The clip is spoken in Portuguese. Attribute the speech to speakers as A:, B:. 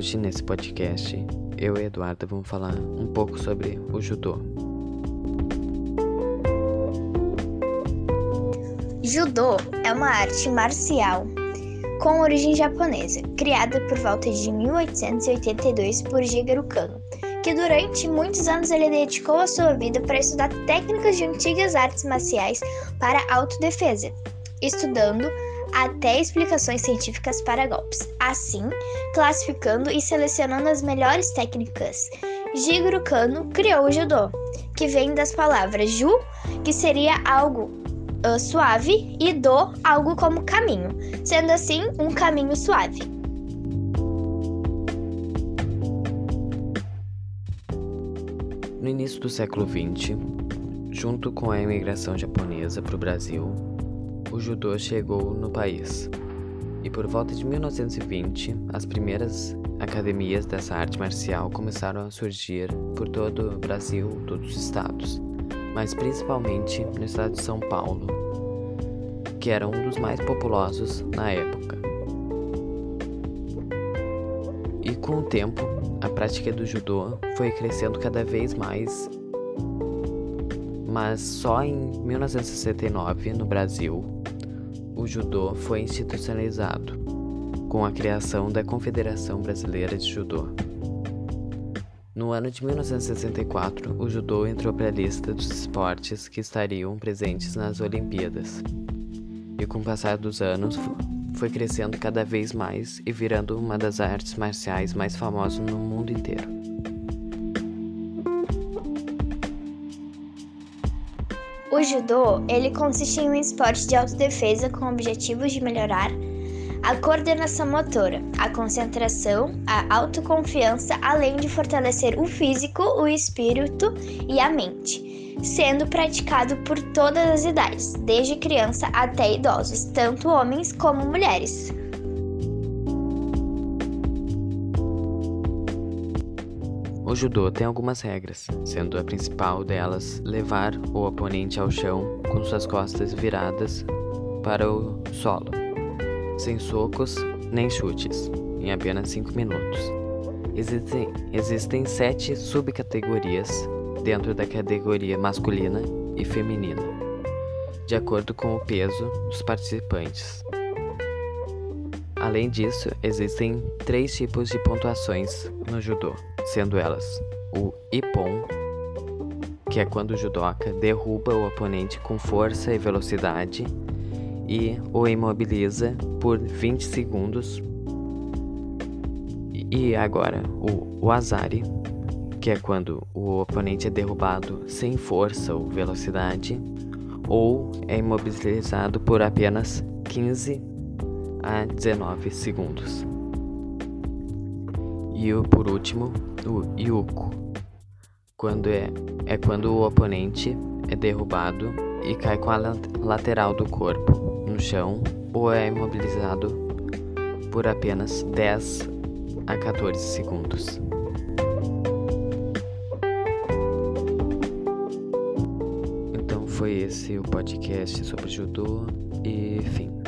A: Hoje, nesse podcast, eu e Eduardo vamos falar um pouco sobre o judô.
B: Judô é uma arte marcial com origem japonesa, criada por volta de 1882 por Shigeru Kano, que durante muitos anos ele dedicou a sua vida para estudar técnicas de antigas artes marciais para autodefesa, estudando até explicações científicas para golpes, assim classificando e selecionando as melhores técnicas. Jigoro Kano criou o judô, que vem das palavras ju, que seria algo uh, suave, e do, algo como caminho, sendo assim um caminho suave.
A: No início do século XX, junto com a imigração japonesa para o Brasil, o judô chegou no país. E por volta de 1920, as primeiras academias dessa arte marcial começaram a surgir por todo o Brasil, todos os estados, mas principalmente no estado de São Paulo, que era um dos mais populosos na época. E com o tempo, a prática do judô foi crescendo cada vez mais mas só em 1969, no Brasil, o judô foi institucionalizado, com a criação da Confederação Brasileira de Judô. No ano de 1964, o judô entrou para a lista dos esportes que estariam presentes nas Olimpíadas. E com o passar dos anos, foi crescendo cada vez mais e virando uma das artes marciais mais famosas no mundo inteiro.
B: O judô, ele consiste em um esporte de autodefesa com objetivos de melhorar a coordenação motora, a concentração, a autoconfiança, além de fortalecer o físico, o espírito e a mente, sendo praticado por todas as idades, desde criança até idosos, tanto homens como mulheres.
A: O judô tem algumas regras, sendo a principal delas levar o oponente ao chão com suas costas viradas para o solo, sem socos nem chutes, em apenas 5 minutos. Existem, existem sete subcategorias dentro da categoria masculina e feminina, de acordo com o peso dos participantes. Além disso, existem três tipos de pontuações no judô sendo elas o Ippon, que é quando o judoca derruba o oponente com força e velocidade e o imobiliza por 20 segundos. E agora o Wazari, que é quando o oponente é derrubado sem força ou velocidade ou é imobilizado por apenas 15 a 19 segundos. E o, por último, o Yuko, quando é, é quando o oponente é derrubado e cai com a lateral do corpo no chão ou é imobilizado por apenas 10 a 14 segundos. Então foi esse o podcast sobre judô e fim.